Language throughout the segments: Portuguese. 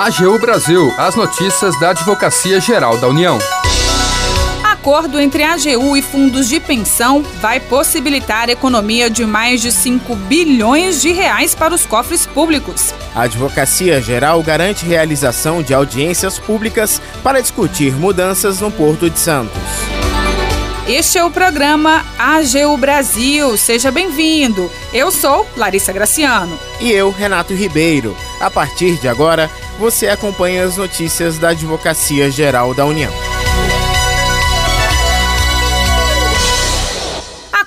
AGU Brasil, as notícias da Advocacia Geral da União. Acordo entre a AGU e fundos de pensão vai possibilitar a economia de mais de 5 bilhões de reais para os cofres públicos. A Advocacia Geral garante realização de audiências públicas para discutir mudanças no Porto de Santos. Este é o programa AGU Brasil. Seja bem-vindo. Eu sou Larissa Graciano. E eu, Renato Ribeiro. A partir de agora, você acompanha as notícias da Advocacia Geral da União.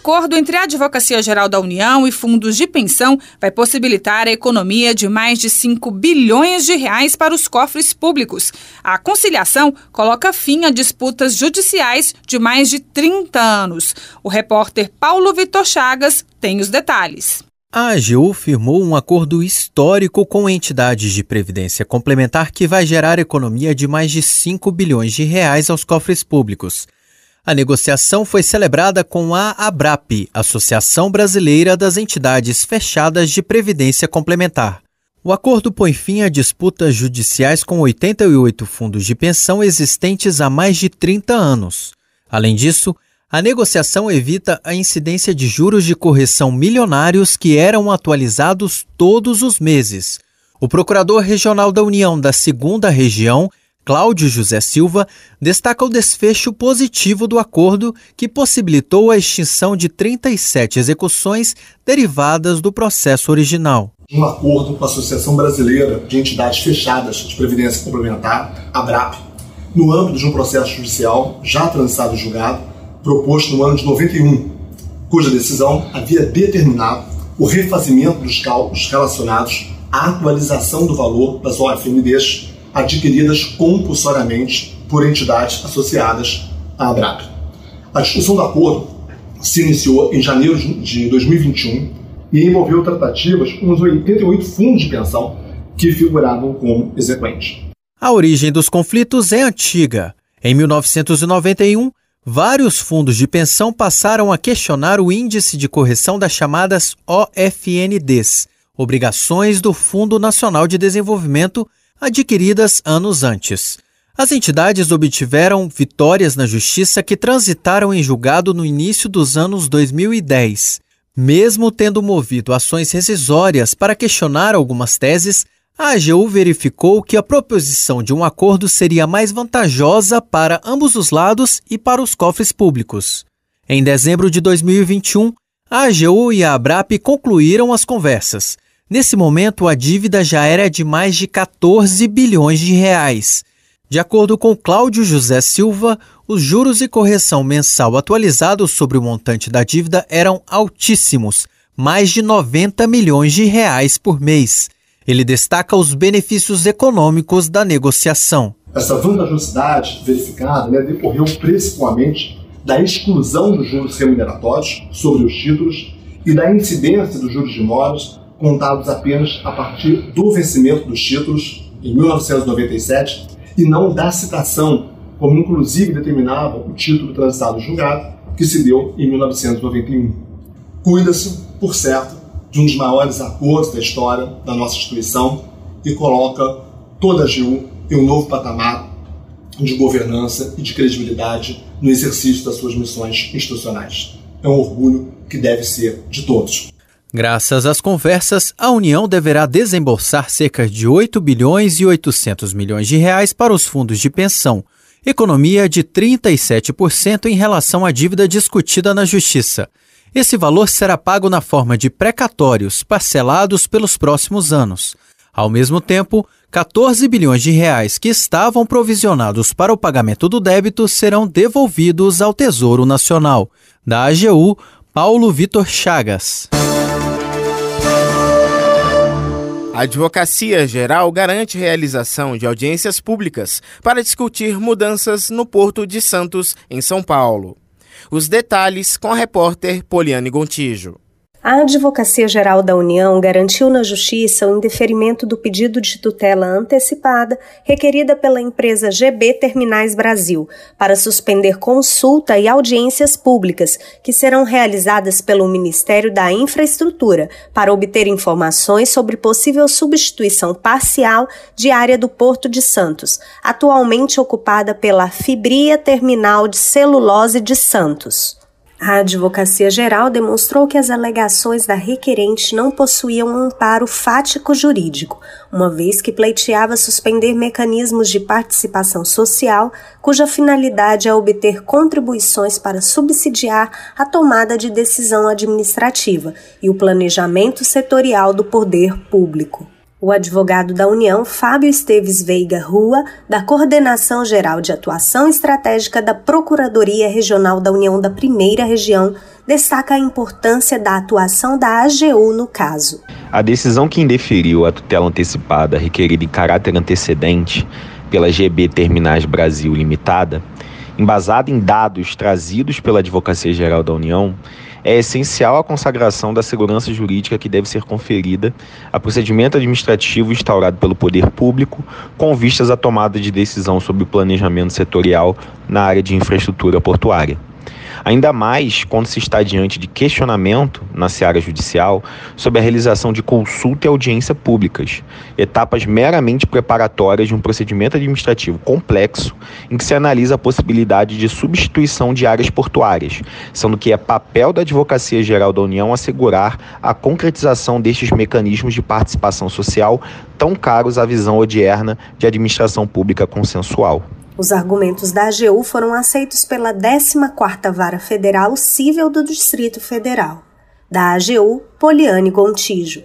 acordo entre a Advocacia Geral da União e fundos de pensão vai possibilitar a economia de mais de 5 bilhões de reais para os cofres públicos. A conciliação coloca fim a disputas judiciais de mais de 30 anos. O repórter Paulo Vitor Chagas tem os detalhes. A AGU firmou um acordo histórico com entidades de previdência complementar que vai gerar economia de mais de 5 bilhões de reais aos cofres públicos. A negociação foi celebrada com a ABRAP, Associação Brasileira das Entidades Fechadas de Previdência Complementar. O acordo põe fim a disputas judiciais com 88 fundos de pensão existentes há mais de 30 anos. Além disso, a negociação evita a incidência de juros de correção milionários que eram atualizados todos os meses. O Procurador Regional da União da Segunda Região Cláudio José Silva destaca o desfecho positivo do acordo que possibilitou a extinção de 37 execuções derivadas do processo original. Um acordo com a Associação Brasileira de Entidades Fechadas de Previdência Complementar, ABRAP, no âmbito de um processo judicial já transitado e julgado, proposto no ano de 91, cuja decisão havia determinado o refazimento dos cálculos relacionados à atualização do valor das OFMDs adquiridas compulsoriamente por entidades associadas à ABRAP. A discussão do acordo se iniciou em janeiro de 2021 e envolveu tratativas com os 88 fundos de pensão que figuravam como exequentes. A origem dos conflitos é antiga. Em 1991, vários fundos de pensão passaram a questionar o índice de correção das chamadas OFNDs, Obrigações do Fundo Nacional de Desenvolvimento adquiridas anos antes. As entidades obtiveram vitórias na justiça que transitaram em julgado no início dos anos 2010. Mesmo tendo movido ações rescisórias para questionar algumas teses, a AGU verificou que a proposição de um acordo seria mais vantajosa para ambos os lados e para os cofres públicos. Em dezembro de 2021, a AGU e a ABRAP concluíram as conversas. Nesse momento, a dívida já era de mais de 14 bilhões de reais. De acordo com Cláudio José Silva, os juros e correção mensal atualizados sobre o montante da dívida eram altíssimos, mais de 90 milhões de reais por mês. Ele destaca os benefícios econômicos da negociação. Essa vantajosidade verificada né, decorreu principalmente da exclusão dos juros remuneratórios sobre os títulos e da incidência dos juros de imóveis contados apenas a partir do vencimento dos títulos em 1997 e não da citação, como inclusive determinava o título transitado julgado, que se deu em 1991. Cuida-se, por certo, de um dos maiores acordos da história da nossa instituição e coloca toda a GU em um novo patamar de governança e de credibilidade no exercício das suas missões institucionais. É um orgulho que deve ser de todos. Graças às conversas, a União deverá desembolsar cerca de 8 bilhões e 800 milhões de reais para os fundos de pensão, economia de 37% em relação à dívida discutida na Justiça. Esse valor será pago na forma de precatórios parcelados pelos próximos anos. Ao mesmo tempo, 14 bilhões de reais que estavam provisionados para o pagamento do débito serão devolvidos ao Tesouro Nacional. Da AGU, Paulo Vitor Chagas. A Advocacia Geral garante realização de audiências públicas para discutir mudanças no Porto de Santos, em São Paulo. Os detalhes com a repórter Poliane Gontijo. A Advocacia Geral da União garantiu na Justiça o indeferimento do pedido de tutela antecipada requerida pela empresa GB Terminais Brasil para suspender consulta e audiências públicas que serão realizadas pelo Ministério da Infraestrutura para obter informações sobre possível substituição parcial de área do Porto de Santos, atualmente ocupada pela Fibria Terminal de Celulose de Santos. A Advocacia Geral demonstrou que as alegações da requerente não possuíam um amparo fático jurídico, uma vez que pleiteava suspender mecanismos de participação social cuja finalidade é obter contribuições para subsidiar a tomada de decisão administrativa e o planejamento setorial do poder público. O advogado da União, Fábio Esteves Veiga Rua, da Coordenação Geral de Atuação Estratégica da Procuradoria Regional da União da Primeira Região, destaca a importância da atuação da AGU no caso. A decisão que indeferiu a tutela antecipada requerida em caráter antecedente pela GB Terminais Brasil Limitada, embasada em dados trazidos pela Advocacia Geral da União, é essencial a consagração da segurança jurídica que deve ser conferida a procedimento administrativo instaurado pelo poder público com vistas à tomada de decisão sobre o planejamento setorial na área de infraestrutura portuária. Ainda mais quando se está diante de questionamento na seara judicial sobre a realização de consulta e audiência públicas, etapas meramente preparatórias de um procedimento administrativo complexo em que se analisa a possibilidade de substituição de áreas portuárias, sendo que é papel da Advocacia Geral da União assegurar a concretização destes mecanismos de participação social tão caros à visão odierna de administração pública consensual. Os argumentos da AGU foram aceitos pela 14ª Vara Federal Cível do Distrito Federal. Da AGU, Poliane Gontijo.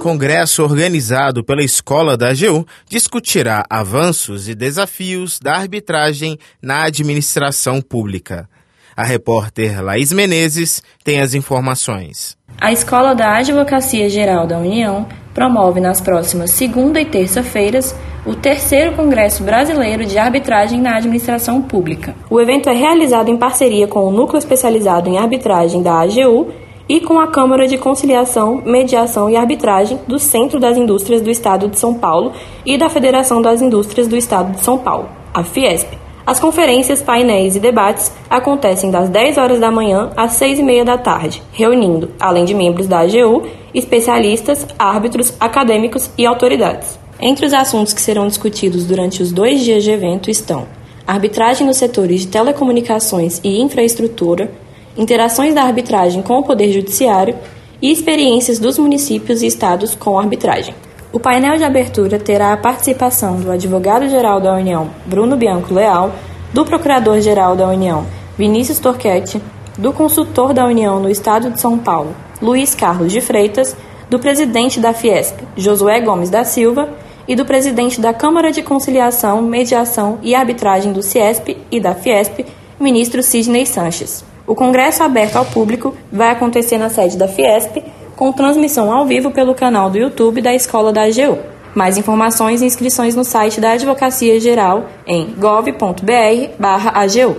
Congresso organizado pela Escola da AGU discutirá avanços e desafios da arbitragem na administração pública. A repórter Laís Menezes tem as informações. A Escola da Advocacia Geral da União promove nas próximas segunda e terça-feiras o terceiro Congresso Brasileiro de Arbitragem na Administração Pública. O evento é realizado em parceria com o Núcleo Especializado em Arbitragem da AGU e com a Câmara de Conciliação, Mediação e Arbitragem do Centro das Indústrias do Estado de São Paulo e da Federação das Indústrias do Estado de São Paulo, a Fiesp. As conferências, painéis e debates acontecem das 10 horas da manhã às 6 e meia da tarde, reunindo, além de membros da AGU, especialistas, árbitros, acadêmicos e autoridades. Entre os assuntos que serão discutidos durante os dois dias de evento estão arbitragem nos setores de telecomunicações e infraestrutura, interações da arbitragem com o Poder Judiciário e experiências dos municípios e estados com arbitragem. O painel de abertura terá a participação do advogado-geral da União, Bruno Bianco Leal, do procurador-geral da União, Vinícius Torquete, do consultor da União no Estado de São Paulo, Luiz Carlos de Freitas, do presidente da Fiesp, Josué Gomes da Silva, e do presidente da Câmara de Conciliação, Mediação e Arbitragem do CIESP e da Fiesp, ministro Sidney Sanches. O congresso aberto ao público vai acontecer na sede da Fiesp com transmissão ao vivo pelo canal do YouTube da Escola da AGU. Mais informações e inscrições no site da Advocacia Geral em gov.br/agu.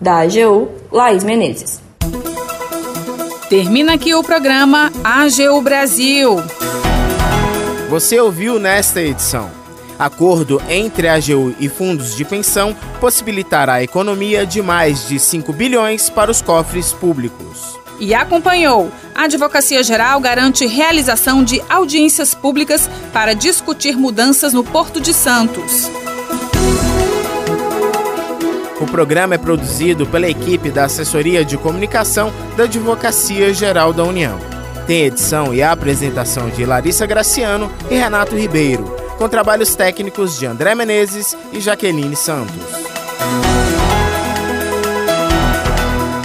Da AGU, Laís Menezes. Termina aqui o programa AGU Brasil. Você ouviu nesta edição. Acordo entre a AGU e fundos de pensão possibilitará a economia de mais de 5 bilhões para os cofres públicos e acompanhou. A Advocacia Geral garante realização de audiências públicas para discutir mudanças no Porto de Santos. O programa é produzido pela equipe da Assessoria de Comunicação da Advocacia Geral da União. Tem edição e apresentação de Larissa Graciano e Renato Ribeiro, com trabalhos técnicos de André Menezes e Jaqueline Santos.